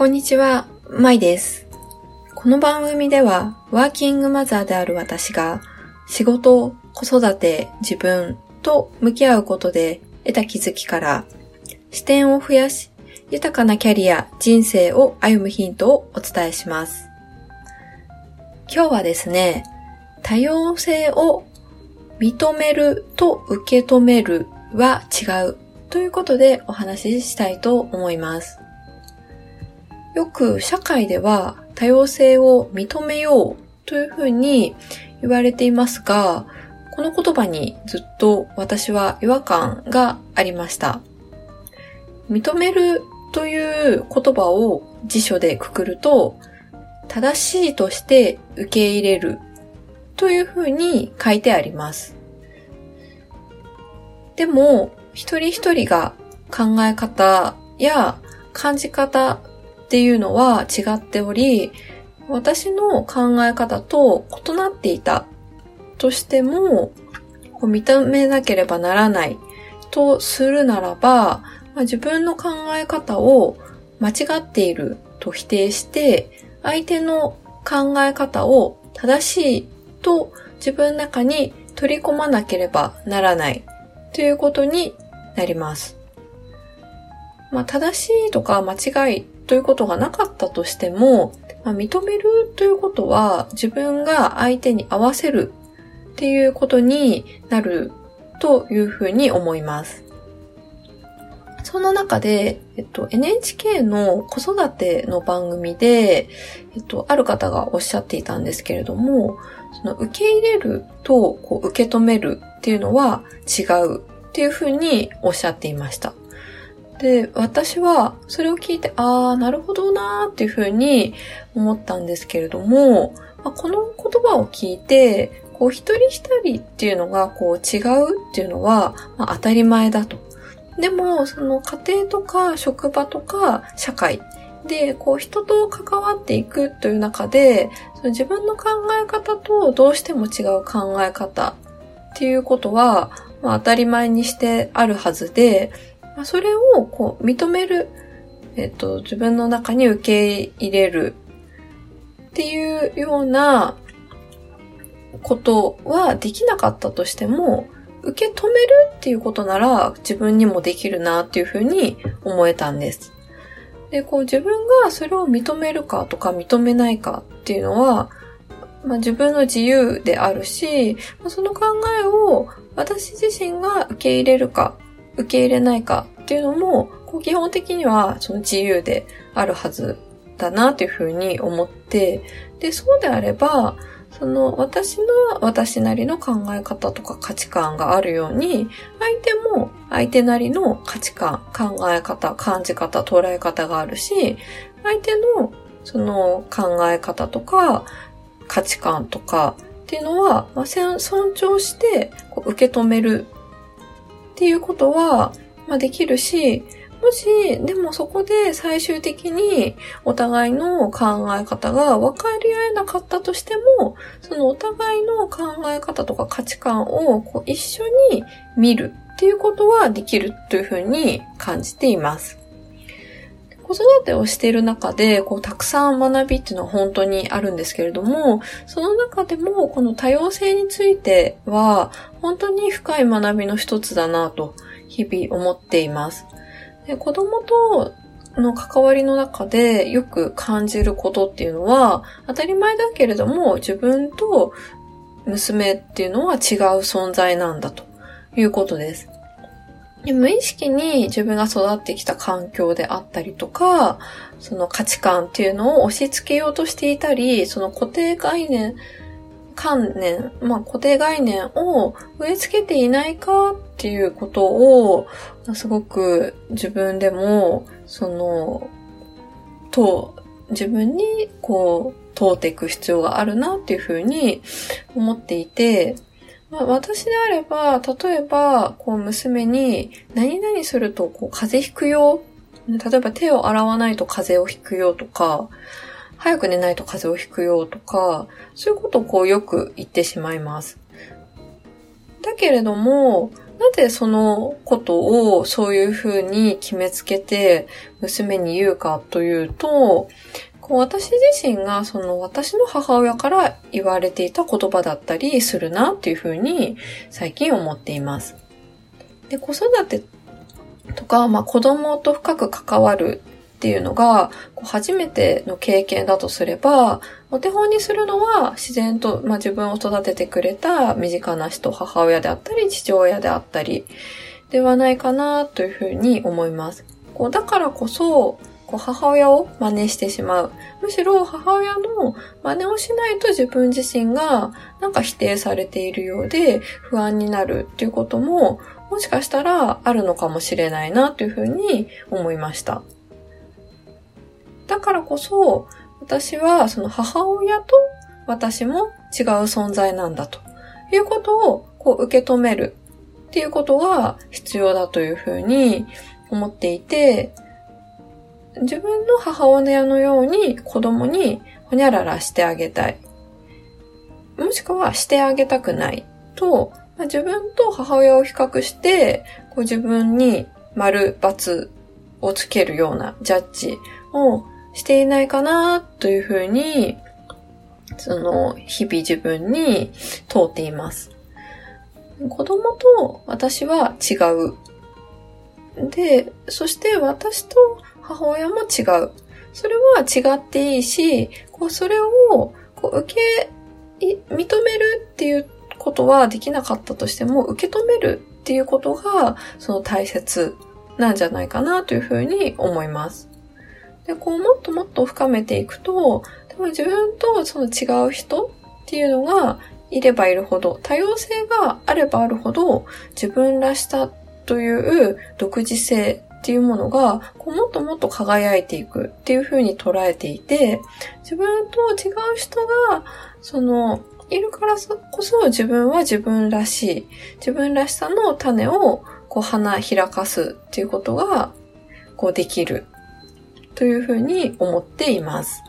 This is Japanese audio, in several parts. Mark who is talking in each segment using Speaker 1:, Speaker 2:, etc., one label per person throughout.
Speaker 1: こんにちは、まいです。この番組では、ワーキングマザーである私が、仕事、子育て、自分と向き合うことで得た気づきから、視点を増やし、豊かなキャリア、人生を歩むヒントをお伝えします。今日はですね、多様性を認めると受け止めるは違うということでお話ししたいと思います。よく社会では多様性を認めようというふうに言われていますが、この言葉にずっと私は違和感がありました。認めるという言葉を辞書でくくると、正しいとして受け入れるというふうに書いてあります。でも、一人一人が考え方や感じ方っていうのは違っており、私の考え方と異なっていたとしても、認めなければならないとするならば、まあ、自分の考え方を間違っていると否定して、相手の考え方を正しいと自分の中に取り込まなければならないということになります。まあ、正しいとか間違いということがなかったとしても、まあ、認めるということは自分が相手に合わせるっていうことになるというふうに思います。その中で、えっと、NHK の子育ての番組で、えっと、ある方がおっしゃっていたんですけれども、その受け入れるとこう受け止めるっていうのは違うっていうふうにおっしゃっていました。で、私はそれを聞いて、ああ、なるほどなーっていうふうに思ったんですけれども、まあ、この言葉を聞いて、こう一人一人っていうのがこう違うっていうのは、まあ、当たり前だと。でも、その家庭とか職場とか社会で、こう人と関わっていくという中で、その自分の考え方とどうしても違う考え方っていうことは、まあ、当たり前にしてあるはずで、まあ、それをこう認める、えっと、自分の中に受け入れるっていうようなことはできなかったとしても、受け止めるっていうことなら自分にもできるなっていうふうに思えたんです。で、こう自分がそれを認めるかとか認めないかっていうのは、まあ、自分の自由であるし、まあ、その考えを私自身が受け入れるか、受け入れないかっていうのも、こう基本的にはその自由であるはずだなというふうに思って、で、そうであれば、その私の私なりの考え方とか価値観があるように、相手も相手なりの価値観、考え方、感じ方、捉え方があるし、相手のその考え方とか価値観とかっていうのは、まあ、尊重して受け止めるっていうことは、まあ、できるし、もし、でもそこで最終的にお互いの考え方が分かり合えなかったとしても、そのお互いの考え方とか価値観をこう一緒に見るっていうことはできるというふうに感じています。子育てをしている中で、こう、たくさん学びっていうのは本当にあるんですけれども、その中でも、この多様性については、本当に深い学びの一つだなと、日々思っています。で子供との関わりの中でよく感じることっていうのは、当たり前だけれども、自分と娘っていうのは違う存在なんだということです。で無意識に自分が育ってきた環境であったりとか、その価値観っていうのを押し付けようとしていたり、その固定概念、観念、まあ固定概念を植え付けていないかっていうことを、すごく自分でも、その、と、自分にこう、問うていく必要があるなっていうふうに思っていて、まあ、私であれば、例えば、こう、娘に、何々すると、こう、風邪ひくよ。例えば、手を洗わないと風邪をひくよとか、早く寝ないと風邪をひくよとか、そういうことをこう、よく言ってしまいます。だけれども、なぜそのことをそういうふうに決めつけて娘に言うかというと、私自身がその私の母親から言われていた言葉だったりするなっていうふうに最近思っています。で、子育てとか、まあ子供と深く関わるっていうのが、初めての経験だとすれば、お手本にするのは自然と、まあ、自分を育ててくれた身近な人、母親であったり、父親であったり、ではないかなというふうに思います。こうだからこそ、こう母親を真似してしまう。むしろ母親の真似をしないと自分自身がなんか否定されているようで不安になるっていうことももしかしたらあるのかもしれないなというふうに思いました。だからこそ、私はその母親と私も違う存在なんだということをこう受け止めるっていうことが必要だというふうに思っていて、自分の母親のように子供にほにゃららしてあげたい。もしくはしてあげたくないとまあ、自分と母親を比較して、こう自分に丸、×をつけるようなジャッジをしていないかなというふうに、その、日々自分に問うています。子供と私は違う。で、そして私と母親も違う。それは違っていいし、こうそれをこう受け、認めるっていうことはできなかったとしても、受け止めるっていうことが、その大切なんじゃないかなというふうに思います。で、こう、もっともっと深めていくと、でも自分とその違う人っていうのがいればいるほど、多様性があればあるほど、自分らしさという独自性っていうものが、こうもっともっと輝いていくっていうふうに捉えていて、自分と違う人が、その、いるからこそ自分は自分らしい、自分らしさの種をこう花開かすっていうことがこうできるというふうに思っています。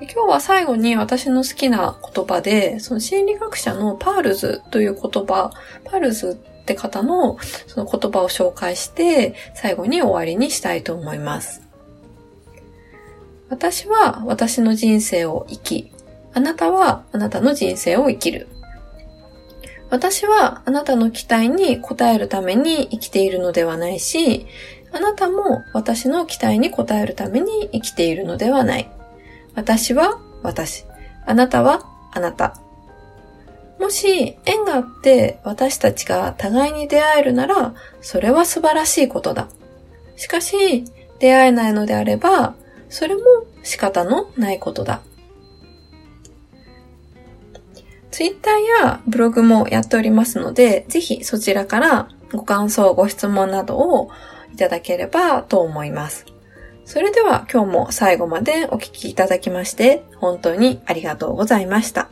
Speaker 1: 今日は最後に私の好きな言葉で、その心理学者のパールズという言葉、パールズって方のその言葉を紹介して、最後に終わりにしたいと思います。私は私の人生を生き、あなたはあなたの人生を生きる。私はあなたの期待に応えるために生きているのではないし、あなたも私の期待に応えるために生きているのではない。私は私。あなたはあなた。もし縁があって私たちが互いに出会えるなら、それは素晴らしいことだ。しかし、出会えないのであれば、それも仕方のないことだ。ツイッターやブログもやっておりますので、ぜひそちらからご感想、ご質問などをいただければと思います。それでは今日も最後までお聴きいただきまして、本当にありがとうございました。